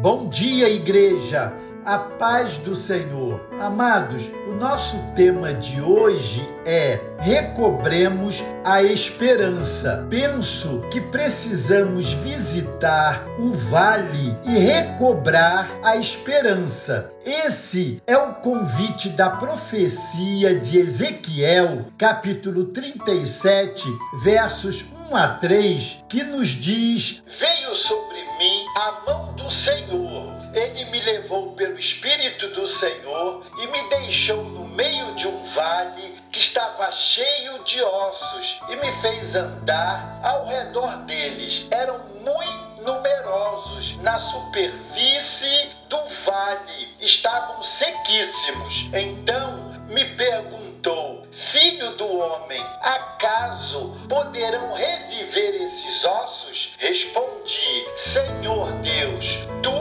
Bom dia, igreja! A paz do Senhor. Amados, o nosso tema de hoje é Recobremos a Esperança. Penso que precisamos visitar o vale e recobrar a esperança. Esse é o convite da profecia de Ezequiel, capítulo 37, versos 1 a 3, que nos diz: Veio sobre mim a mão do Senhor ele me levou pelo Espírito do Senhor e me deixou no meio de um vale que estava cheio de ossos e me fez andar ao redor deles. Eram muito numerosos na superfície do vale, estavam sequíssimos. Então me perguntou: Filho do homem, acaso poderão reviver esses ossos? Respondi: Senhor Deus, tu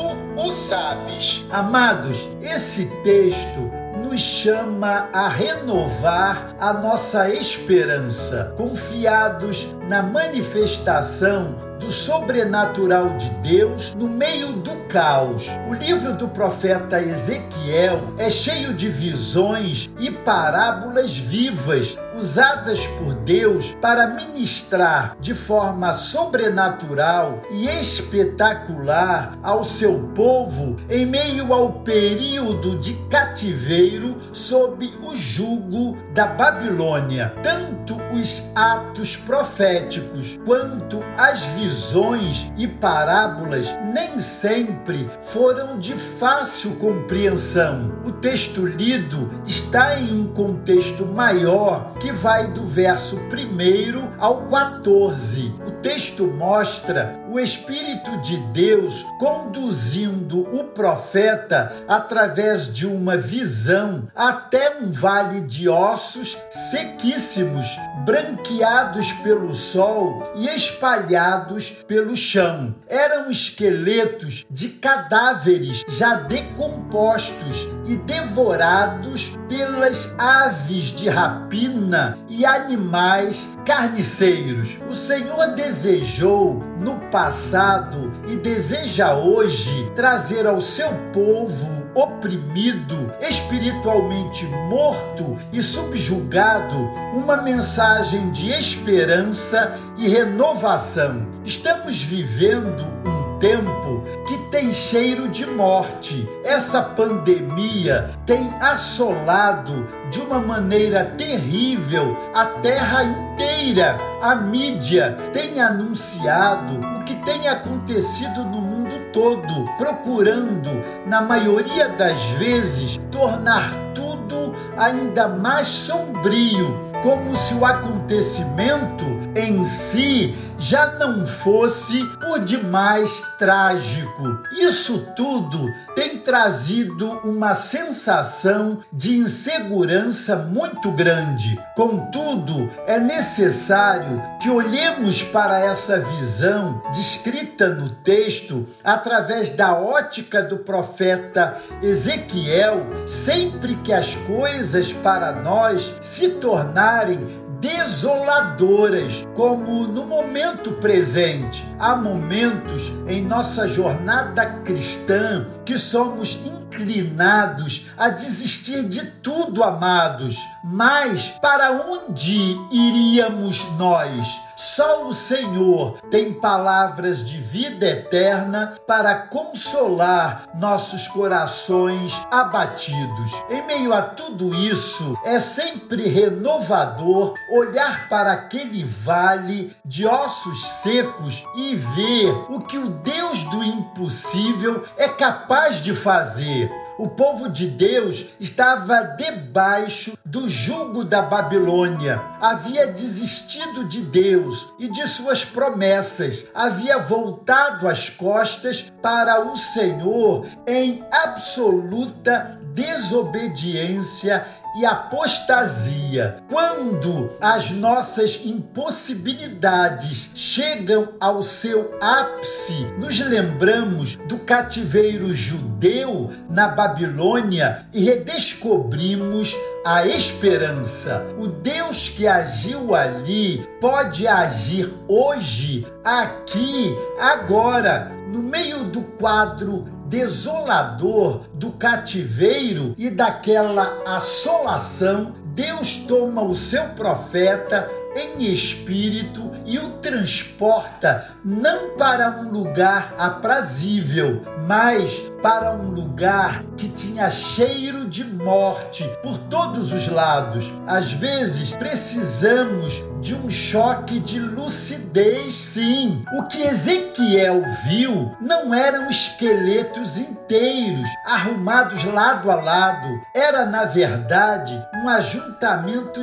o sabes. Amados, esse texto nos chama a renovar a nossa esperança, confiados na manifestação do sobrenatural de Deus no meio do caos. O livro do profeta Ezequiel é cheio de visões e parábolas vivas usadas por Deus para ministrar de forma sobrenatural e espetacular ao seu povo em meio ao período de cativeiro sob o jugo da Babilônia. Tanto os atos proféticos quanto as visões e parábolas nem sempre foram de fácil compreensão. O texto lido está em um contexto maior que que vai do verso 1 ao 14. O texto mostra o Espírito de Deus conduzindo o profeta através de uma visão até um vale de ossos sequíssimos, branqueados pelo sol e espalhados pelo chão. Eram esqueletos de cadáveres já decompostos e devorados pelas aves de rapina e animais carniceiros. O Senhor desejou no passado e deseja hoje trazer ao seu povo oprimido, espiritualmente morto e subjugado, uma mensagem de esperança e renovação. Estamos vivendo um tempo que tem cheiro de morte. Essa pandemia tem assolado de uma maneira terrível a terra inteira. A mídia tem anunciado o que tem acontecido no mundo todo, procurando, na maioria das vezes, tornar tudo ainda mais sombrio, como se o acontecimento em si já não fosse por demais trágico. Isso tudo tem trazido uma sensação de insegurança muito grande. Contudo, é necessário que olhemos para essa visão descrita no texto através da ótica do profeta Ezequiel, sempre que as coisas para nós se tornarem desoladoras, como no momento presente. Há momentos em nossa jornada cristã que somos inclinados a desistir de tudo, amados. Mas para onde iríamos nós? Só o Senhor tem palavras de vida eterna para consolar nossos corações abatidos. Em meio a tudo isso, é sempre renovador olhar para aquele vale de ossos secos e ver o que o Deus do impossível é capaz de fazer o povo de Deus estava debaixo do jugo da Babilônia, havia desistido de Deus e de suas promessas, havia voltado as costas para o Senhor em absoluta desobediência e apostasia. Quando as nossas impossibilidades chegam ao seu ápice, nos lembramos do cativeiro judeu na Babilônia e redescobrimos a esperança. O Deus que agiu ali pode agir hoje, aqui, agora, no meio do quadro desolador do cativeiro e daquela assolação, Deus toma o seu profeta em espírito e o transporta não para um lugar aprazível, mas para um lugar que tinha cheiro de morte por todos os lados. Às vezes precisamos de um choque de lucidez, sim. O que Ezequiel viu não eram esqueletos inteiros, arrumados lado a lado. Era, na verdade, um ajuntamento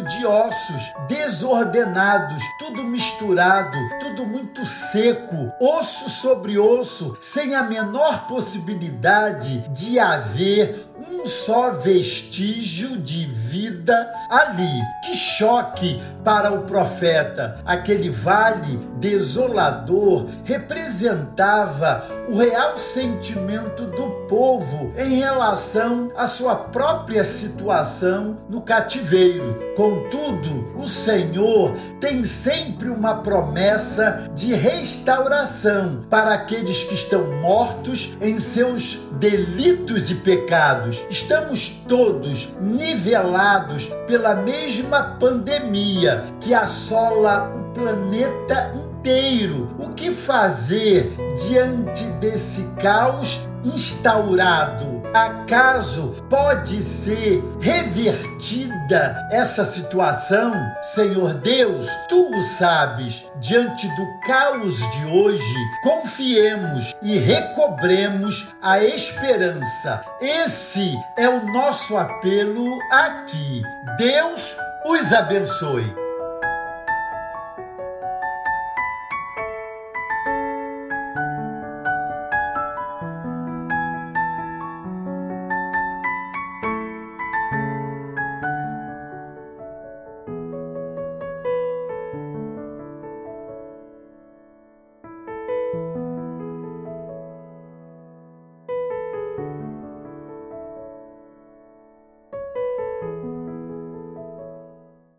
de ossos desordenados, tudo misturado, tudo muito seco, osso sobre osso, sem a menor possibilidade de haver um só vestígio de vida ali. Que choque para o profeta! Aquele vale desolador representava o real sentimento do povo em relação à sua própria situação no cativeiro. Contudo, o Senhor tem sempre uma promessa de restauração para aqueles que estão mortos em seus delitos e pecados. Estamos todos nivelados pela mesma pandemia que assola o planeta inteiro. O que fazer diante desse caos instaurado? Acaso pode ser revertida essa situação? Senhor Deus, tu o sabes. Diante do caos de hoje, confiemos e recobremos a esperança. Esse é o nosso apelo aqui. Deus os abençoe.